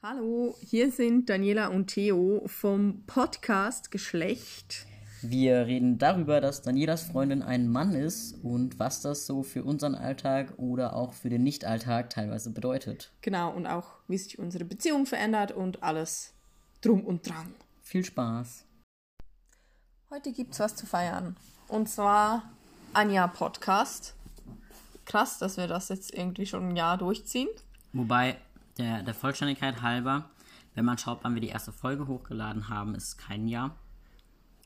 Hallo, hier sind Daniela und Theo vom Podcast Geschlecht. Wir reden darüber, dass Danielas Freundin ein Mann ist und was das so für unseren Alltag oder auch für den Nicht-Alltag teilweise bedeutet. Genau, und auch, wie sich unsere Beziehung verändert und alles drum und dran. Viel Spaß. Heute gibt's was zu feiern. Und zwar Anja Podcast. Krass, dass wir das jetzt irgendwie schon ein Jahr durchziehen. Wobei, der, der Vollständigkeit halber, wenn man schaut, wann wir die erste Folge hochgeladen haben, ist kein Jahr.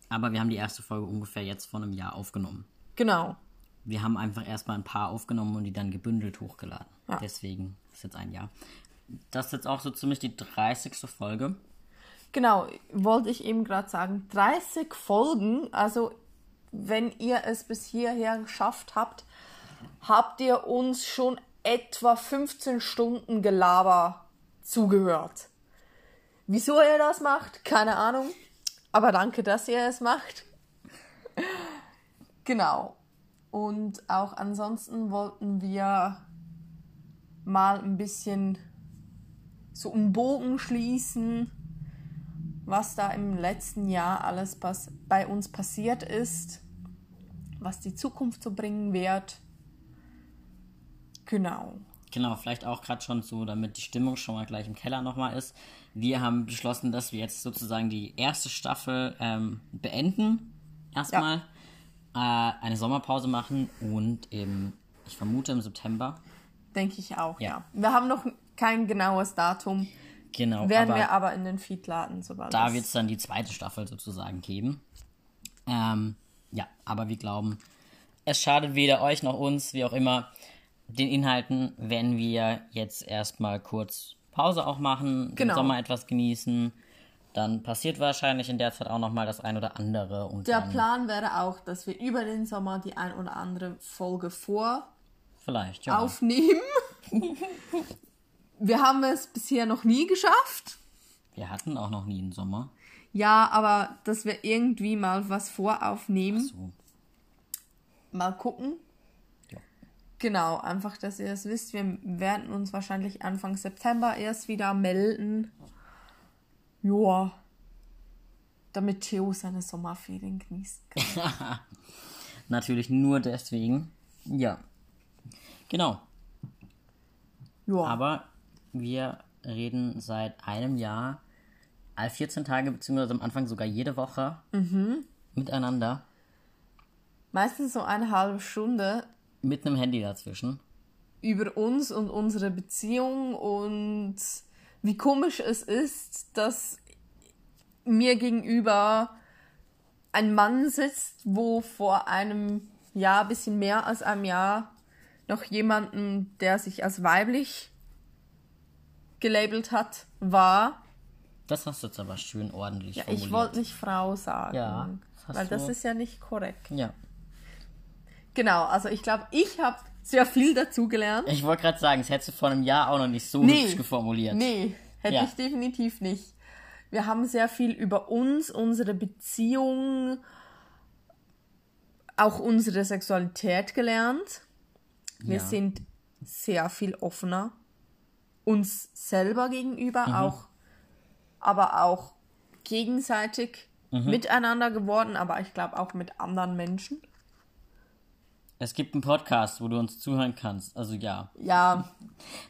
Aber wir haben die erste Folge ungefähr jetzt vor einem Jahr aufgenommen. Genau. Wir haben einfach erstmal ein paar aufgenommen und die dann gebündelt hochgeladen. Ja. Deswegen ist jetzt ein Jahr. Das ist jetzt auch so ziemlich die 30. Folge. Genau, wollte ich eben gerade sagen. 30 Folgen, also wenn ihr es bis hierher geschafft habt, habt ihr uns schon etwa 15 Stunden Gelaber zugehört. Wieso ihr das macht, keine Ahnung. Aber danke, dass ihr es macht. genau. Und auch ansonsten wollten wir mal ein bisschen so einen Bogen schließen, was da im letzten Jahr alles bei uns passiert ist, was die Zukunft so bringen wird. Genau. Genau, vielleicht auch gerade schon so, damit die Stimmung schon mal gleich im Keller nochmal ist. Wir haben beschlossen, dass wir jetzt sozusagen die erste Staffel ähm, beenden. Erstmal äh, eine Sommerpause machen und im, ich vermute im September. Denke ich auch, ja. Ja. Wir haben noch kein genaues Datum. Genau, Werden aber wir aber in den Feed laden, sobald da wird es dann die zweite Staffel sozusagen geben. Ähm, ja, aber wir glauben, es schadet weder euch noch uns, wie auch immer. Den Inhalten werden wir jetzt erstmal kurz Pause auch machen, Genau. den Sommer etwas genießen. Dann passiert wahrscheinlich in der Zeit auch nochmal das ein oder andere. Und Der Plan wäre auch, dass wir über den Sommer die ein oder andere Folge vor vielleicht, ja. aufnehmen. wir haben es bisher noch nie geschafft. Wir hatten auch noch nie einen Sommer. Ja, aber dass wir irgendwie mal was voraufnehmen. So. Mal gucken. Genau, einfach, dass ihr es wisst. Wir werden uns wahrscheinlich Anfang September erst wieder melden. Joa. Damit Theo seine Sommerferien genießen kann. Natürlich nur deswegen. Ja. Genau. Joa. Aber wir reden seit einem Jahr all 14 Tage, beziehungsweise am Anfang sogar jede Woche miteinander Meistens so eine halbe Stunde mit einem Handy dazwischen. über uns und unsere Beziehung und wie komisch es ist, dass mir gegenüber ein Mann sitzt, wo vor einem Jahr, bisschen mehr als einem Jahr, noch jemanden, der sich als weiblich gelabelt hat, war. Das hast du jetzt aber schön ordentlich Ja, formuliert. ich wollte nicht Frau sagen. Ja, das weil das du- ist ja nicht korrekt. Ja. Genau, also ich glaube, ich habe sehr viel dazugelernt. Ich wollte gerade sagen, das hättest du vor einem Jahr auch noch nicht so Nee. hübsch geformuliert. Nee, hätte Ja. ich definitiv nicht. Wir haben sehr viel über uns, unsere Beziehung, auch unsere Sexualität gelernt. Wir Ja. sind sehr viel offener uns selber gegenüber, Mhm. auch, aber auch gegenseitig Mhm. miteinander geworden, aber ich glaube auch mit anderen Menschen. Es gibt einen Podcast, wo du uns zuhören kannst. Also ja. Ja,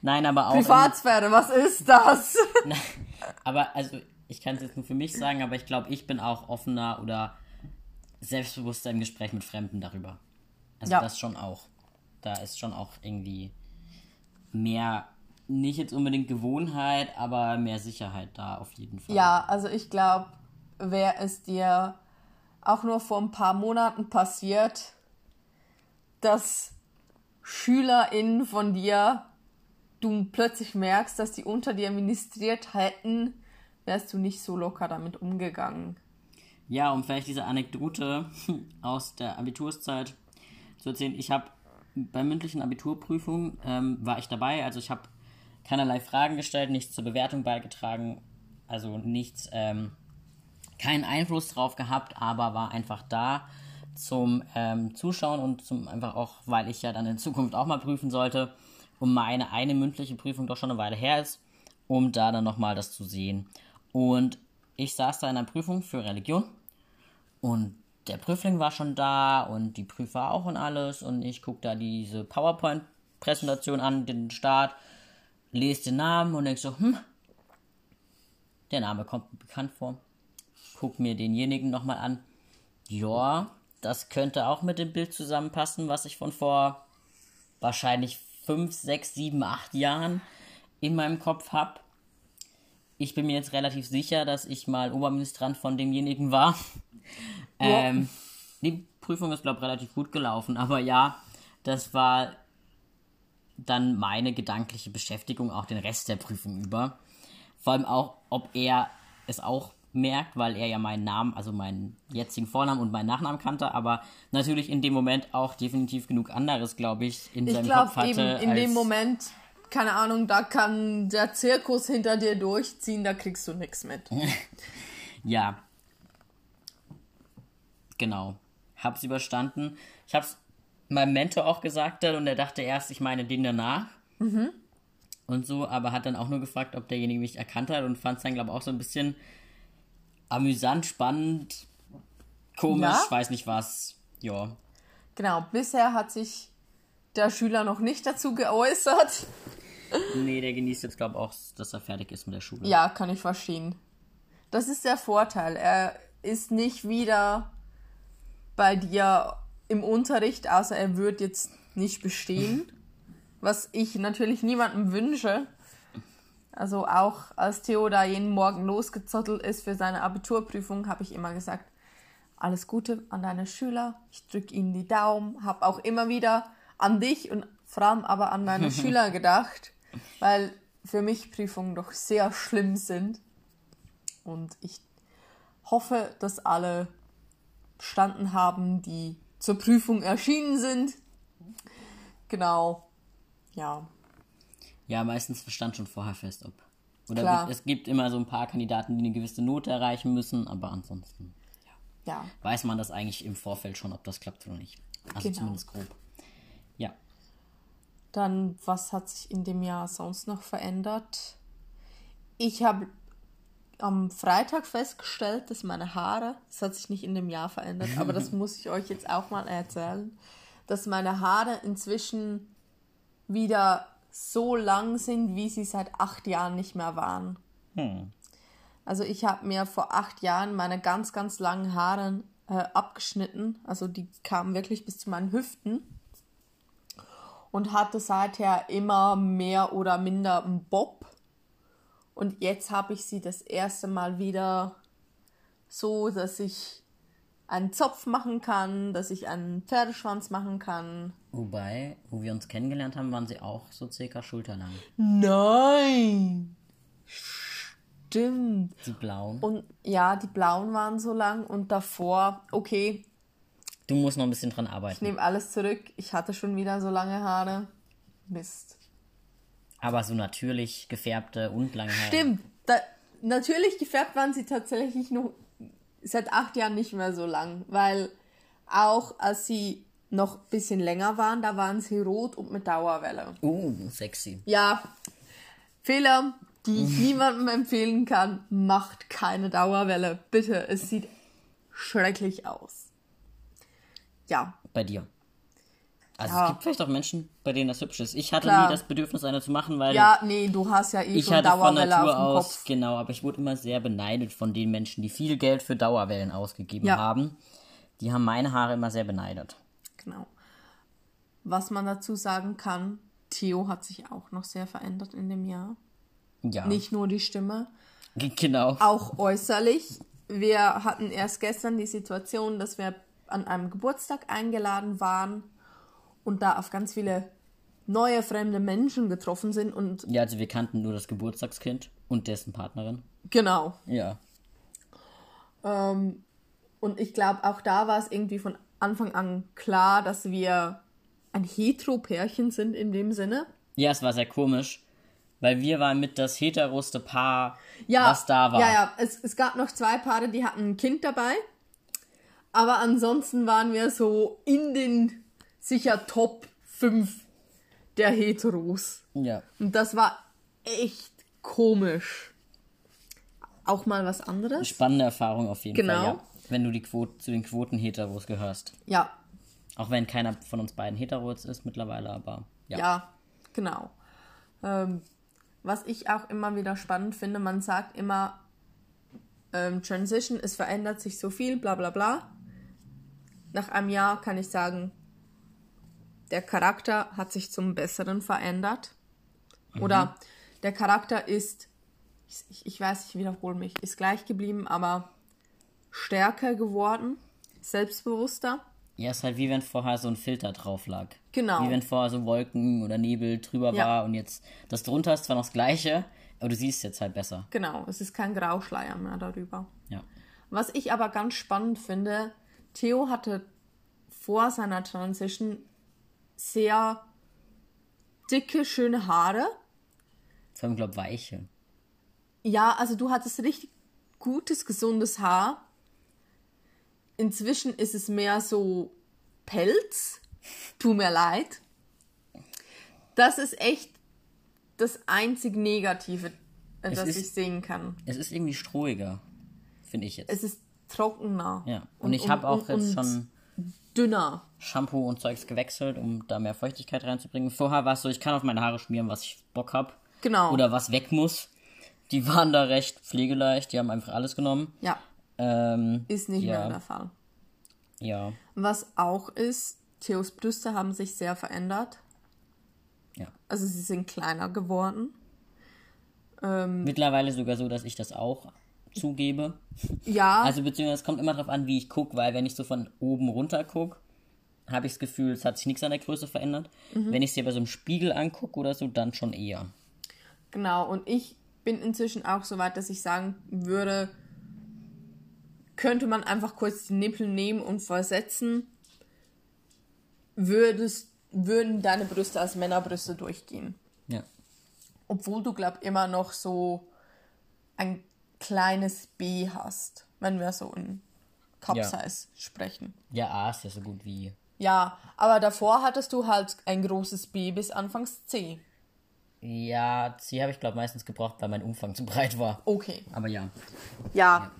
Nein, aber auch. Privatsphäre, was ist das? Aber also, ich kann es jetzt nur für mich sagen, aber ich glaube, ich bin auch offener oder selbstbewusster im Gespräch mit Fremden darüber. Also Ja. das schon auch. Da ist schon auch irgendwie mehr, nicht jetzt unbedingt Gewohnheit, aber mehr Sicherheit da auf jeden Fall. Ja, also ich glaube, wäre es dir auch nur vor ein paar Monaten passiert, dass SchülerInnen von dir, du plötzlich merkst, dass die unter dir ministriert hätten, wärst du nicht so locker damit umgegangen. Ja, um vielleicht diese Anekdote aus der Abiturszeit zu erzählen. Ich habe bei mündlichen Abiturprüfungen ähm, war ich dabei. Also ich habe keinerlei Fragen gestellt, nichts zur Bewertung beigetragen, also nichts, ähm, keinen Einfluss drauf gehabt, aber war einfach da zum ähm, Zuschauen und zum einfach auch, weil ich ja dann in Zukunft auch mal prüfen sollte und meine eine mündliche Prüfung doch schon eine Weile her ist um da dann nochmal das zu sehen. Und ich saß da in einer Prüfung für Religion und der Prüfling war schon da und die Prüfer auch und alles und ich gucke da diese PowerPoint-Präsentation an, den Start, lese den Namen und denk so, hm, der Name kommt mir bekannt vor. Guck mir denjenigen nochmal an. Ja, das könnte auch mit dem Bild zusammenpassen, was ich von vor wahrscheinlich 5, 6, 7, 8 Jahren in meinem Kopf habe. Ich bin mir jetzt relativ sicher, dass ich mal Oberministrant von demjenigen war. Ja. Ähm, die Prüfung ist, glaube ich, relativ gut gelaufen, aber ja, das war dann meine gedankliche Beschäftigung auch den Rest der Prüfung über. Vor allem auch, ob er es auch merkt, weil er ja meinen Namen, also meinen jetzigen Vornamen und meinen Nachnamen kannte, aber natürlich in dem Moment auch definitiv genug anderes, glaube ich, in ich seinem glaub, Kopf hatte. Eben in dem Moment, keine Ahnung, da kann der Zirkus hinter dir durchziehen, da kriegst du nichts mit. ja. Genau. Hab's überstanden. Ich hab's meinem Mentor auch gesagt dann und er dachte erst, ich meine den danach. Mhm. Und so, aber hat dann auch nur gefragt, ob derjenige mich erkannt hat und fand es dann, glaube ich, auch so ein bisschen amüsant, spannend, komisch, ja. weiß nicht was. Ja. Genau, bisher hat sich der Schüler noch nicht dazu geäußert. Nee, der genießt jetzt, glaube ich, auch, dass er fertig ist mit der Schule. Ja, kann ich verstehen. Das ist der Vorteil. Er ist nicht wieder bei dir im Unterricht, außer er wird jetzt nicht bestehen. was ich natürlich niemandem wünsche. Also auch als Theo da jeden Morgen losgezottelt ist für seine Abiturprüfung, habe ich immer gesagt, alles Gute an deine Schüler, ich drücke ihnen die Daumen, habe auch immer wieder an dich und vor allem aber an meine Schüler gedacht, weil für mich Prüfungen doch sehr schlimm sind. Und ich hoffe, dass alle bestanden haben, die zur Prüfung erschienen sind. Genau. Ja. Ja, meistens verstand schon vorher fest, ob. Oder Klar. es gibt immer so ein paar Kandidaten, die eine gewisse Note erreichen müssen, aber ansonsten ja. ja. weiß man das eigentlich im Vorfeld schon, ob das klappt oder nicht. Also genau. zumindest grob. Ja. Dann, was hat sich in dem Jahr sonst noch verändert? Ich habe am Freitag festgestellt, dass meine Haare, das hat sich nicht in dem Jahr verändert, aber das muss ich euch jetzt auch mal erzählen, dass meine Haare inzwischen wieder so lang sind, wie sie seit acht Jahren nicht mehr waren. Hm. Also ich habe mir vor acht Jahren meine ganz, ganz langen Haare äh, abgeschnitten. Also die kamen wirklich bis zu meinen Hüften. Und hatte seither immer mehr oder minder einen Bob. Und jetzt habe ich sie das erste Mal wieder so, dass ich einen Zopf machen kann, dass ich einen Pferdeschwanz machen kann. Wobei, wo wir uns kennengelernt haben, waren sie auch so circa schulterlang. Nein! Stimmt. Die blauen. Und ja, die blauen waren so lang und davor, okay. Du musst noch ein bisschen dran arbeiten. Ich nehme alles zurück. Ich hatte schon wieder so lange Haare. Mist. Aber so natürlich gefärbte und lange Haare. Stimmt. Da, natürlich gefärbt waren sie tatsächlich noch seit acht Jahren nicht mehr so lang, weil auch als sie noch ein bisschen länger waren, da waren sie rot und mit Dauerwelle. Uh, sexy. Ja, Fehler, die ich niemandem empfehlen kann, macht keine Dauerwelle. Bitte, es sieht schrecklich aus. Ja. Bei dir. Also ja. es gibt vielleicht auch Menschen, bei denen das hübsch ist. Ich hatte Klar. nie das Bedürfnis, eine zu machen, weil. Ja, nee, du hast ja eh ich schon Dauerwelle von Natur aus, Kopf. Genau, aber ich wurde immer sehr beneidet von den Menschen, die viel Geld für Dauerwellen ausgegeben ja. haben. Die haben meine Haare immer sehr beneidet. Genau. Was man dazu sagen kann, Theo hat sich auch noch sehr verändert in dem Jahr. Ja. Nicht nur die Stimme. Genau. Auch äußerlich. Wir hatten erst gestern die Situation, dass wir an einem Geburtstag eingeladen waren und da auf ganz viele neue fremde Menschen getroffen sind und ja also wir kannten nur das Geburtstagskind und dessen Partnerin. Genau. Ja. Ähm, und ich glaube auch da war es irgendwie von Anfang an klar dass wir ein hetero-Pärchen sind in dem Sinne. Ja es war sehr komisch weil wir waren mit das heteroste Paar ja, was da war. ja ja. Es, es gab noch zwei Paare die hatten ein Kind dabei. Aber ansonsten waren wir so in den sicher Top 5 der Heteros. Ja. Und das war echt komisch. Auch mal was anderes. Spannende Erfahrung auf jeden Genau. Fall, ja. Wenn du die Quote, zu den Quoten-Heteros gehörst. Ja, Auch wenn keiner von uns beiden Heteros ist mittlerweile, aber ja. Ja, genau. Ähm, was ich auch immer wieder spannend finde, man sagt immer, ähm, Transition, es verändert sich so viel, bla bla bla. Nach einem Jahr kann ich sagen, der Charakter hat sich zum Besseren verändert. Oder der Charakter ist, ich, ich weiß, ich wiederhole mich, ist gleich geblieben, aber stärker geworden, selbstbewusster. Ja, ist halt wie wenn vorher so ein Filter drauf lag. Genau. Wie wenn vorher so Wolken oder Nebel drüber Ja. war und jetzt das drunter ist zwar noch das gleiche, aber du siehst jetzt halt besser. Genau, es ist kein Grauschleier mehr darüber. Ja. Was ich aber ganz spannend finde, Theo hatte vor seiner Transition sehr dicke, schöne Haare. Vor allem, glaube weiche. Ja, also du hattest richtig gutes, gesundes Haar. Inzwischen ist es mehr so Pelz. Tu mir leid. Das ist echt das einzig Negative, äh, Es das ist- ich sehen kann. Es ist irgendwie strohiger, finde ich jetzt. Es ist trockener. ja. Und, ich habe auch jetzt schon dünner. Shampoo und Zeugs gewechselt, um da mehr Feuchtigkeit reinzubringen. Vorher war es so, ich kann auf meine Haare schmieren, was ich Bock hab. Genau. Oder was weg muss. Die waren da recht pflegeleicht, die haben einfach alles genommen. Ja, Ähm, ist nicht ja, mehr der Fall. Ja, Was auch ist, Theos Brüste haben sich sehr verändert. ja. Also sie sind kleiner geworden. Ähm, Mittlerweile sogar so, dass ich das auch zugebe. ja, Also beziehungsweise es kommt immer darauf an, wie ich gucke, weil wenn ich so von oben runter gucke, habe ich das Gefühl, es hat sich nichts an der Größe verändert. Mhm. Wenn ich sie aber so im Spiegel angucke oder so, dann schon eher. genau. Und ich bin inzwischen auch so weit, dass ich sagen würde, könnte man einfach kurz die Nippel nehmen und versetzen, würdest, würden deine Brüste als Männerbrüste durchgehen. Ja. Obwohl du, glaub immer noch so ein kleines B hast, wenn wir so in Cup-Size sprechen. Ja, A ist ja so gut wie. Ja, aber davor hattest du halt ein großes B bis anfangs C. Ja, C habe ich glaube meistens gebraucht, weil mein Umfang zu breit war. Okay. Aber ja. Ja,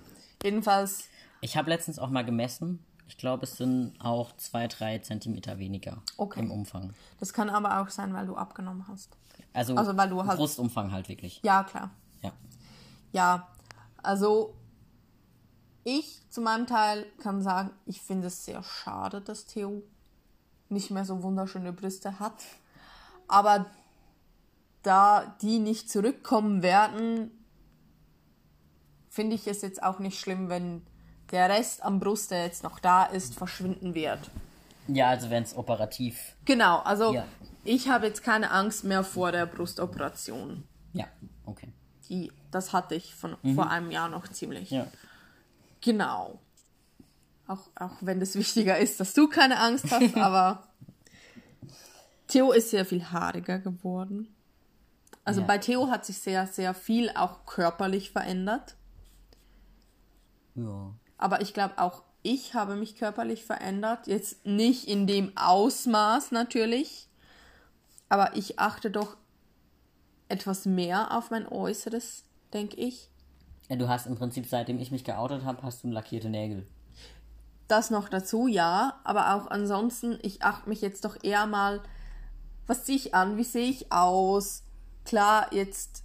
jedenfalls, Ich habe letztens auch mal gemessen. Ich glaube, es sind auch zwei, drei Zentimeter weniger Okay. im Umfang. das kann aber auch sein, weil du abgenommen hast. Also, Also, weil du halt- Brustumfang halt wirklich. Ja, klar. Ja. Ja, also ich zu meinem Teil kann sagen, ich finde es sehr schade, dass Theo nicht mehr so wunderschöne Brüste hat. Aber da die nicht zurückkommen werden, finde ich es jetzt auch nicht schlimm, wenn der Rest am Brust, der jetzt noch da ist, verschwinden wird. Ja, also wenn es operativ. Genau, also Ja. ich habe jetzt keine Angst mehr vor der Brustoperation. Ja, okay. Die, das hatte ich von vor einem Jahr noch ziemlich. Ja. Genau. Auch, auch wenn es wichtiger ist, dass du keine Angst hast, aber Theo ist sehr viel haariger geworden. Also Ja. bei Theo hat sich sehr, sehr viel auch körperlich verändert. Ja. Aber ich glaube auch ich habe mich körperlich verändert. Jetzt nicht in dem Ausmaß natürlich. Aber ich achte doch etwas mehr auf mein Äußeres, denke ich. Du hast im Prinzip, seitdem ich mich geoutet habe, hast du lackierte Nägel. Das noch dazu, ja. Aber auch ansonsten, ich achte mich jetzt doch eher mal, was ziehe ich an, wie sehe ich aus. Klar, jetzt,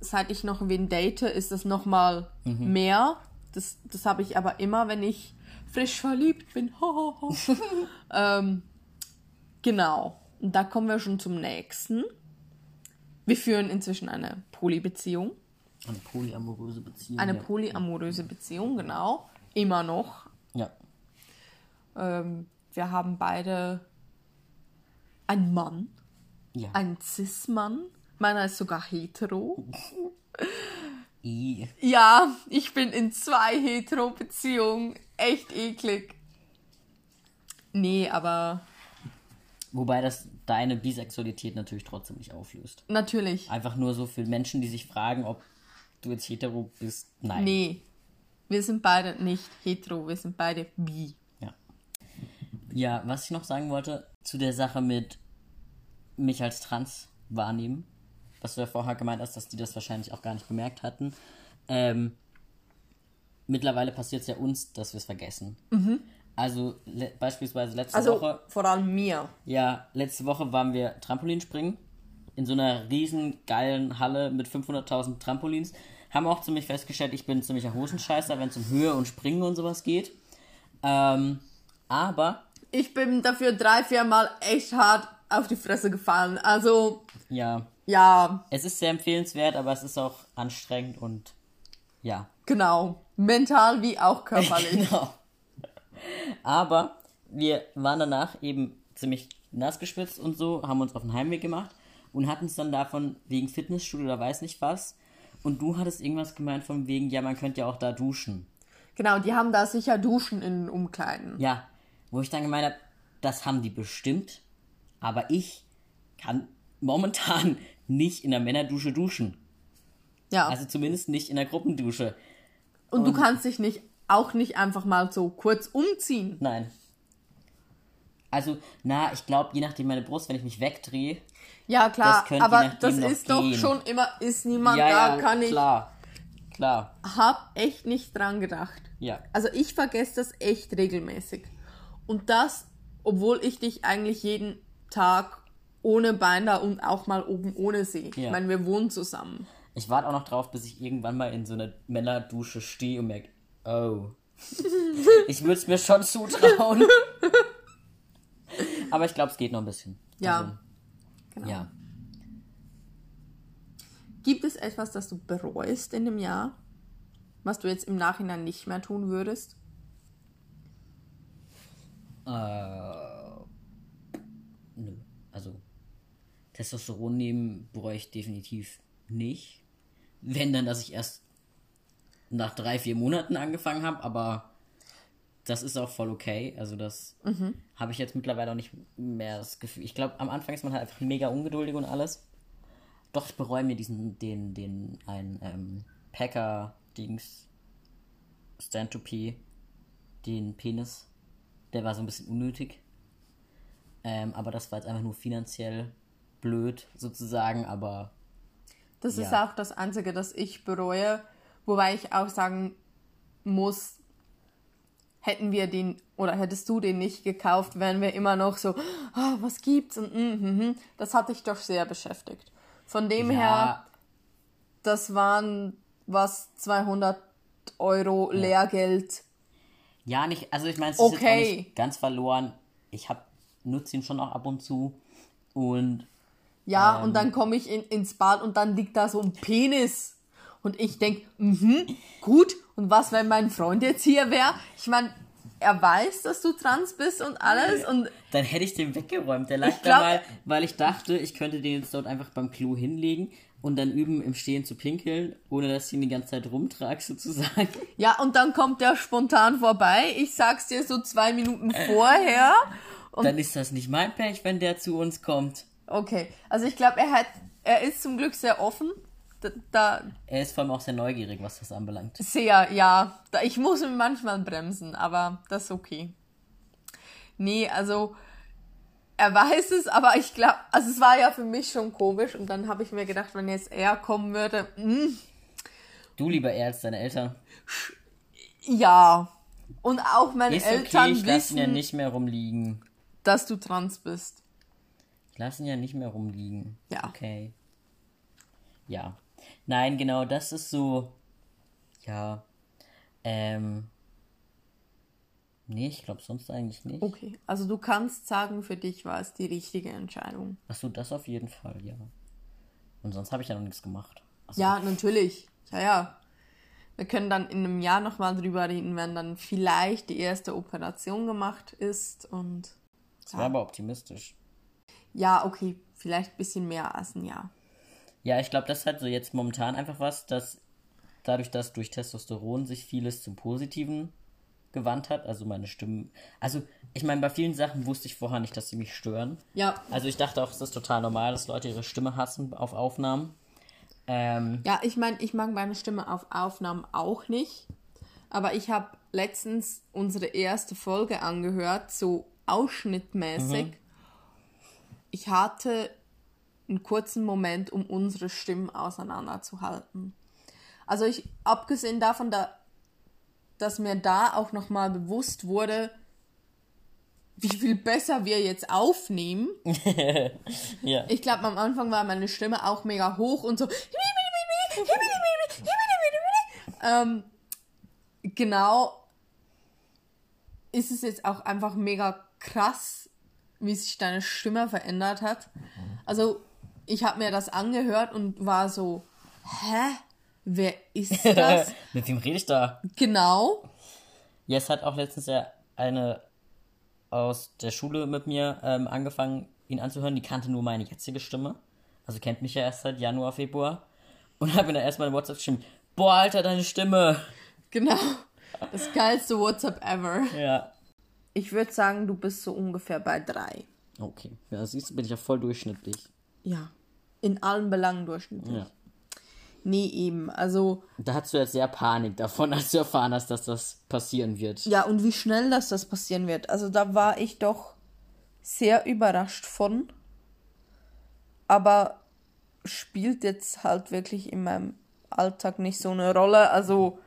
seit ich noch wen date, ist das nochmal mehr. Das, das habe ich aber immer, wenn ich frisch verliebt bin. ähm, genau. Und da kommen wir schon zum nächsten. Wir führen inzwischen eine Polybeziehung. Eine polyamoröse Beziehung. Eine ja. polyamoröse Beziehung, genau. Immer noch. Ja. Ähm, wir haben beide einen Mann, Ja. einen Cis-Mann. Meiner ist sogar hetero. I. Ja, ich bin in zwei Hetero-Beziehungen. Echt eklig. Nee, aber Wobei das deine Bisexualität natürlich trotzdem nicht auflöst. natürlich. Einfach nur so für Menschen, die sich fragen, ob du jetzt hetero bist. Nein. Nee, wir sind beide nicht hetero, wir sind beide bi. Ja. Ja, was ich noch sagen wollte zu der Sache mit mich als trans wahrnehmen. was du ja vorher gemeint hast, dass die das wahrscheinlich auch gar nicht bemerkt hatten. Ähm, mittlerweile passiert es ja uns, dass wir es vergessen. Also le beispielsweise letzte Also Woche, vor allem mir. ja, letzte Woche waren wir Trampolinspringen in so einer riesen geilen Halle mit 500.000 Trampolins. Haben auch ziemlich festgestellt, ich bin ein ziemlicher Hosenscheißer, wenn es um Höhe und Springen und sowas geht. Ähm, aber, Ich bin dafür drei, vier Mal echt hart auf die Fresse gefallen. Also, ja, ja, es ist sehr empfehlenswert, aber es ist auch anstrengend und ja. genau. Mental wie auch körperlich. Genau. Aber wir waren danach eben ziemlich nass geschwitzt und so, haben uns auf den Heimweg gemacht und hatten es dann davon wegen Fitnessstudio oder weiß nicht was. Und du hattest irgendwas gemeint von wegen, ja, man könnte ja auch da duschen. genau, die haben da sicher Duschen in den Umkleiden. Ja, wo ich dann gemeint habe, das haben die bestimmt, aber ich kann momentan nicht in der Männerdusche duschen. Ja. Also zumindest nicht in der Gruppendusche. und du kannst dich nicht auch nicht einfach mal so kurz umziehen. Nein. Also, na, ich glaube, je nachdem meine Brust, wenn ich mich wegdrehe, Ja, klar, Das aber das ist doch gehen. schon immer, ist niemand ja, da, ja, kann ich, klar, klar, hab echt nicht dran gedacht. ja. Also ich vergesse das echt regelmäßig. Und das, obwohl ich dich eigentlich jeden Tag ohne Binder und auch mal oben ohne sehe. Ja. Ich meine, wir wohnen zusammen. Ich warte auch noch drauf, bis ich irgendwann mal in so einer Männerdusche stehe und merke, oh, ich würde es mir schon zutrauen. Aber ich glaube, es geht noch ein bisschen. Ja. Also, Genau. ja. Gibt es etwas, das du bereust in dem Jahr? Was du jetzt im Nachhinein nicht mehr tun würdest? Äh, nö. Also, Testosteron nehmen bereue ich definitiv nicht. Wenn dann, dass ich erst nach drei, vier Monaten angefangen habe, aber das ist auch voll okay. Also, das habe ich jetzt mittlerweile auch nicht mehr das Gefühl. Ich glaube, am Anfang ist man halt einfach mega ungeduldig und alles. Doch, ich bereue mir diesen, den, den, ein ähm, Packer-Dings, Stand-to-P, den Penis. Der war so ein bisschen unnötig. Ähm, aber das war jetzt einfach nur finanziell blöd, sozusagen, aber Das ist Ja. auch das Einzige, das ich bereue. Wobei ich auch sagen muss, hätten wir den oder hättest du den nicht gekauft, wären wir immer noch so, ah, was gibt's und mm, mm, mm. das hat dich doch sehr beschäftigt. Von dem her, ja, das waren was 200 Euro Lehrgeld. ja, nicht, also ich meine, es ist jetzt Okay. auch nicht ganz verloren. Ich hab, nutze ihn schon auch ab und zu und Ja, Ähm. und dann komme ich in, ins Bad und dann liegt da so ein Penis. Und ich denke, mhm, gut. Und was, wenn mein Freund jetzt hier wäre? Ich meine, er weiß, dass du trans bist und alles. Und dann hätte ich den weggeräumt. Der lag Ich glaub- da mal, weil ich dachte, ich könnte den jetzt dort einfach beim Klo hinlegen und dann üben, im Stehen zu pinkeln, ohne dass ich ihn die ganze Zeit rumtrage, sozusagen. ja, und dann kommt der spontan vorbei. Ich sag's dir so zwei Minuten vorher. Und Dann ist das nicht mein Pech, wenn der zu uns kommt. okay, also ich glaube, er hat, er ist zum Glück sehr offen. Da, da Er ist vor allem auch sehr neugierig, was das anbelangt. Sehr, ja. Da, ich muss ihn manchmal bremsen, aber das ist okay. Nee, also er weiß es, aber ich glaube, also es war ja für mich schon komisch und dann habe ich mir gedacht, wenn jetzt er kommen würde, mm, Du lieber eher als deine Eltern. ja. Und auch meine Ist Eltern okay, ich lasse ihn ja wissen, nicht mehr rumliegen. dass du trans bist. Ich lasse ihn ja nicht mehr rumliegen. Ja. Okay. Ja. Nein, genau, das ist so. Ja. Ähm. Nee, ich glaube sonst eigentlich nicht. Okay, also du kannst sagen, für dich war es die richtige Entscheidung. Achso, das auf jeden Fall, ja. Und sonst habe ich ja noch nichts gemacht. Also, Ja, natürlich. Ja, ja. Wir können dann in einem Jahr nochmal drüber reden, wenn dann vielleicht die erste Operation gemacht ist und Das war aber optimistisch. ja, okay, vielleicht ein bisschen mehr als ein Jahr. Ja, ich glaube, das ist halt so jetzt momentan einfach was, dass dadurch, dass durch Testosteron sich vieles zum Positiven gewandt hat, also meine Stimmen. Also, ich meine, bei vielen Sachen wusste ich vorher nicht, dass sie mich stören. Ja. Also ich dachte auch, es ist total normal, dass Leute ihre Stimme hassen auf Aufnahmen. Ähm, Ja, ich meine, ich mag meine Stimme auf Aufnahmen auch nicht. Aber ich habe letztens unsere erste Folge angehört, so ausschnittmäßig. Ich hatte einen kurzen Moment, um unsere Stimmen auseinanderzuhalten. Also ich, abgesehen davon, da, dass mir da auch nochmal bewusst wurde, wie viel besser wir jetzt aufnehmen. Ja. Ich glaube, am Anfang war meine Stimme auch mega hoch und so. ähm, genau ist es jetzt auch einfach mega krass, wie sich deine Stimme verändert hat. Also, ich habe mir das angehört und war so, hä? Wer ist das? Mit wem rede ich da? genau. Ja, es hat auch letztens ja eine aus der Schule mit mir ähm, angefangen, ihn anzuhören. Die kannte nur meine jetzige Stimme. Also kennt mich ja erst seit Januar, Februar. Und hat mir dann erstmal in WhatsApp geschrieben, boah, Alter, deine Stimme. Genau. Das geilste WhatsApp ever. Ja. Ich würde sagen, du bist so ungefähr bei drei. Okay. Ja, siehst du, bin ich ja voll durchschnittlich. Ja. In allen Belangen durchschnittlich. Ja. Nee, eben. Also, Da hattest du jetzt sehr Panik davon, als du erfahren hast, dass das passieren wird. ja, und wie schnell das, das passieren wird. Also, da war ich doch sehr überrascht von. Aber spielt jetzt halt wirklich in meinem Alltag nicht so eine Rolle. Also,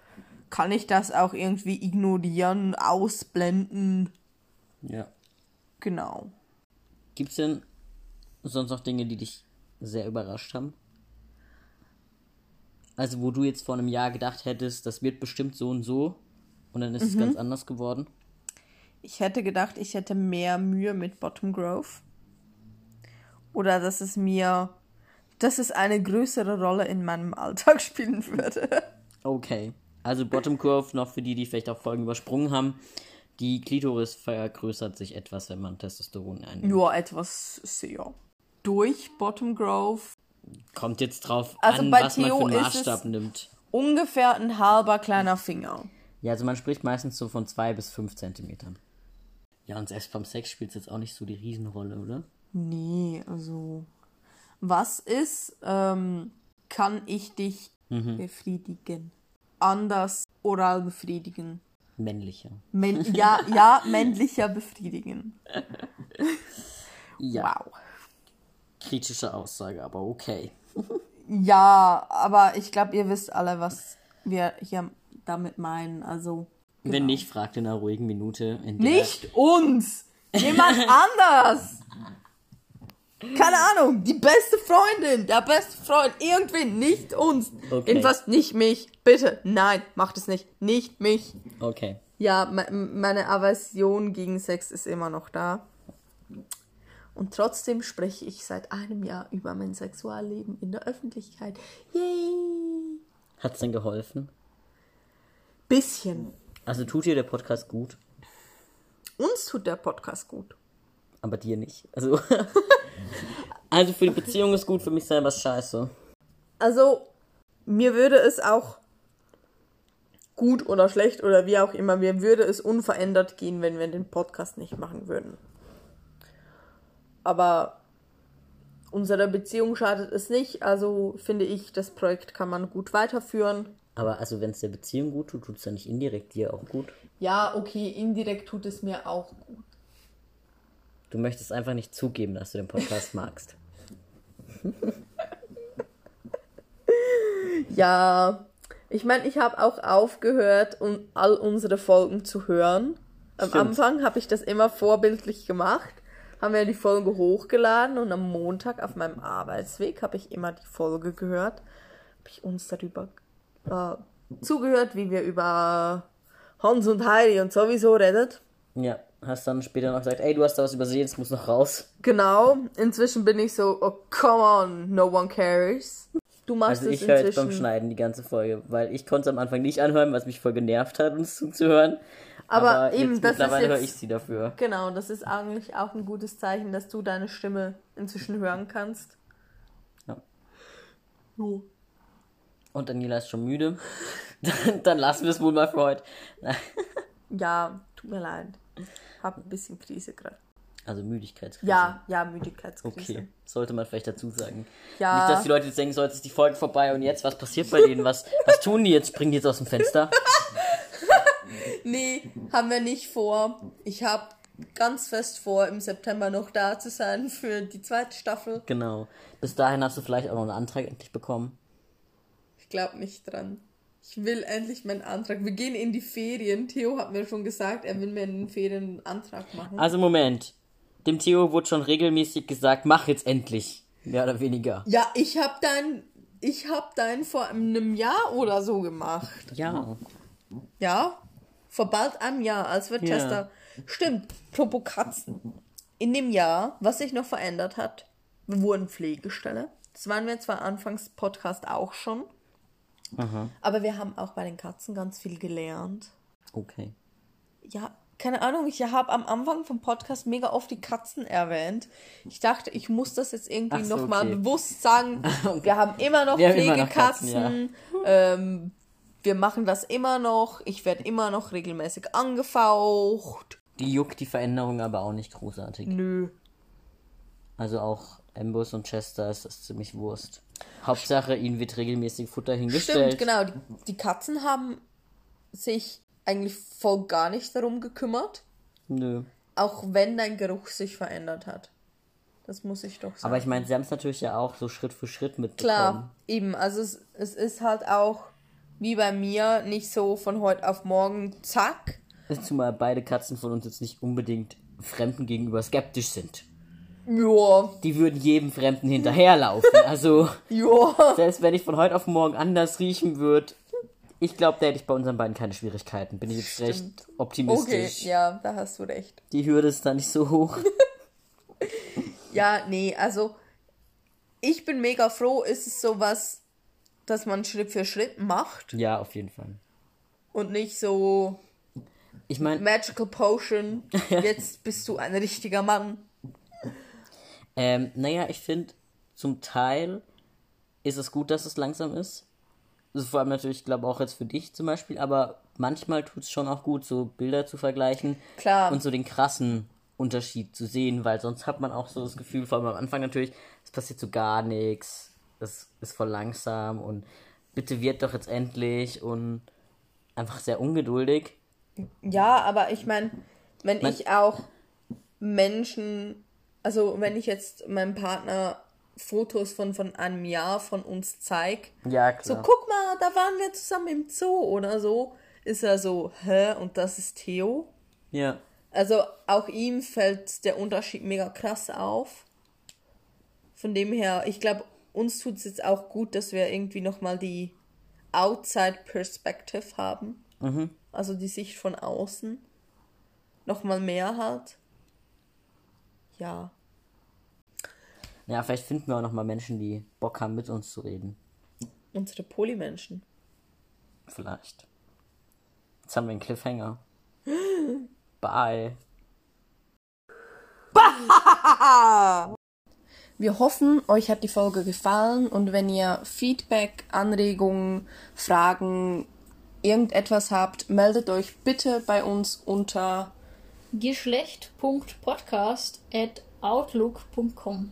kann ich das auch irgendwie ignorieren, ausblenden. Ja. Genau. Gibt's denn sonst noch Dinge, die dich sehr überrascht haben? Also, wo du jetzt vor einem Jahr gedacht hättest, das wird bestimmt so und so, und dann ist es ganz anders geworden? Ich hätte gedacht, ich hätte mehr Mühe mit Bottom Grove. Oder dass es mir, dass es eine größere Rolle in meinem Alltag spielen würde. Okay. Also, Bottom Curve, noch für die, die vielleicht auch Folgen übersprungen haben. Die Klitoris vergrößert sich etwas, wenn man Testosteron einnimmt. Ja, etwas sehr. Durch Bottom Grove Kommt jetzt drauf Also an, bei was man für Theo einen ist Maßstab es- nimmt. ungefähr ein halber kleiner Finger. Ja, also man spricht meistens so von zwei bis fünf Zentimetern. Ja, und selbst beim Sex spielt es jetzt auch nicht so die Riesenrolle, oder? Nee, also. Was ist, ähm, kann ich dich befriedigen? Anders oral befriedigen. Männlicher. Män ja, ja, männlicher befriedigen. Ja, Wow. Kritische Aussage, aber okay. Ja, aber ich glaube, ihr wisst alle, was wir hier damit meinen. Also. Wenn nicht, fragt in einer ruhigen Minute. Nicht uns! Jemand anders! Keine Ahnung, die beste Freundin, der beste Freund, irgendwen, nicht uns. Okay. Jedenfalls nicht mich. Bitte, nein, macht es nicht. Nicht mich. Okay. Ja, me meine Aversion gegen Sex ist immer noch da. Und trotzdem spreche ich seit einem Jahr über mein Sexualleben in der Öffentlichkeit. Yay! Hat's denn geholfen? Bisschen. Also tut dir der Podcast gut, Uns tut der Podcast gut. aber dir nicht. Also, also für die Beziehung ist gut, für mich selber ist scheiße. Also, mir würde es auch gut oder schlecht oder wie auch immer, mir würde es unverändert gehen, wenn wir den Podcast nicht machen würden. Aber unserer Beziehung schadet es nicht, also finde ich, das Projekt kann man gut weiterführen. Aber also wenn es der Beziehung gut tut, tut es ja nicht indirekt dir auch gut. Ja, okay, indirekt tut es mir auch gut. Du möchtest einfach nicht zugeben, dass du den Podcast magst. Ja, ich meine, ich habe auch aufgehört, um all unsere Folgen zu hören. Am Stimmt. Anfang habe ich das immer vorbildlich gemacht, haben wir die Folge hochgeladen und am Montag auf meinem Arbeitsweg habe ich immer die Folge gehört, habe ich uns darüber äh, zugehört, wie wir über Hans und Heidi und sowieso redet. Ja, hast dann später noch gesagt, ey, du hast da was übersehen, es muss noch raus. Genau, inzwischen bin ich so, oh come on, no one cares. Du machst Also ich höre jetzt beim. Schneiden die ganze Folge, weil ich konnte es am Anfang nicht anhören, was mich voll genervt hat, uns zuzuhören. Aber eben, jetzt das ist mittlerweile höre jetzt- ich sie dafür. Genau, das ist eigentlich auch ein gutes Zeichen, dass du deine Stimme inzwischen hören kannst. Ja. Jo. Und Daniela ist schon müde. Dann, dann lassen wir es wohl mal für heute. Ja, tut mir leid. Hab ein bisschen Krise gerade. Also Müdigkeitskrise. Ja, ja, Müdigkeitskrise. Okay, sollte man vielleicht dazu sagen. Ja. Nicht, dass die Leute jetzt denken, so jetzt ist die Folge vorbei und jetzt, was passiert bei denen? Was, was tun die jetzt? Springen die jetzt aus dem Fenster? Nee, haben wir nicht vor. Ich hab ganz fest vor, im September noch da zu sein für die zweite Staffel. Genau. Bis dahin hast du vielleicht auch noch einen Antrag endlich bekommen. Ich glaube nicht dran. Ich will endlich meinen Antrag. Wir gehen in die Ferien. Theo hat mir schon gesagt, er will mir in den Ferien einen Antrag machen. Also Moment. Dem Theo wurde schon regelmäßig gesagt, mach jetzt endlich. Mehr oder weniger. Ja, ich habe dein, ich habe dein vor einem Jahr oder so gemacht. Ja. Ja, vor bald einem Jahr, als wir Ja. Stimmt, apropos Katzen. In dem Jahr, was sich noch verändert hat, wurden Pflegestelle. Das waren wir zwar anfangs Podcast auch schon, aber wir haben auch bei den Katzen ganz viel gelernt. Okay. Ja, keine Ahnung, ich habe am Anfang vom Podcast mega oft die Katzen erwähnt. Ich dachte, ich muss das jetzt irgendwie Ach so, nochmal okay. bewusst sagen. Wir haben immer noch Wir haben immer noch Pflegekatzen. Katzen, ähm, wir machen das immer noch. Ich werde immer noch regelmäßig angefaucht. Die juckt die Veränderung aber auch nicht großartig. Nö. Also auch Ambus und Chester ist das ziemlich Wurst. Hauptsache, ihnen wird regelmäßig Futter hingestellt. Stimmt, genau. Die, die Katzen haben sich eigentlich voll gar nicht darum gekümmert. Nö. Auch wenn dein Geruch sich verändert hat. Das muss ich doch sagen. Aber ich meine, sie haben es natürlich ja auch so Schritt für Schritt mitbekommen. Klar, eben. Also es, es ist halt auch wie bei mir nicht so von heute auf morgen zack. Zumal beide Katzen von uns jetzt nicht unbedingt Fremden gegenüber skeptisch sind. Ja, Die würden jedem Fremden hinterherlaufen. Also, ja. selbst wenn ich von heute auf morgen anders riechen würde, ich glaube, da hätte ich bei unseren beiden keine Schwierigkeiten. Bin ich jetzt recht Okay, optimistisch. ja, da hast du recht. Die Hürde ist da nicht so hoch. Ja, nee, also ich bin mega froh, ist es sowas, dass man Schritt für Schritt macht ja, auf jeden Fall. und nicht so Ich meine, Magical Potion, jetzt bist du ein richtiger Mann. ähm, naja, ich finde, zum Teil ist es gut, dass es langsam ist. Das ist vor allem natürlich, ich glaube auch jetzt für dich zum Beispiel, aber manchmal tut es schon auch gut, so Bilder zu vergleichen. Klar. Und so den krassen Unterschied zu sehen, weil sonst hat man auch so das Gefühl, vor allem am Anfang natürlich, es passiert so gar nichts, es ist voll langsam und bitte wird doch jetzt endlich und einfach sehr ungeduldig. Ja, aber ich meine, wenn Man- ich auch Menschen, also wenn ich jetzt meinem Partner Fotos von, von einem Jahr von uns zeige, Ja, so guck mal, da waren wir zusammen im Zoo oder so, ist er so, hä, und das ist Theo? ja. Also auch ihm fällt der Unterschied mega krass auf. Von dem her, ich glaube, uns tut es jetzt auch gut, dass wir irgendwie nochmal die Outside Perspective haben. Also die Sicht von außen. Nochmal mehr halt. Ja. Ja, vielleicht finden wir auch noch mal Menschen, die Bock haben, mit uns zu reden. Unsere Polymenschen. Vielleicht. Jetzt haben wir einen Cliffhanger. Bye. Wir hoffen, euch hat die Folge gefallen und wenn ihr Feedback, Anregungen, Fragen, irgendetwas habt, meldet euch bitte bei uns unter Geschlecht.podcast at outlook.com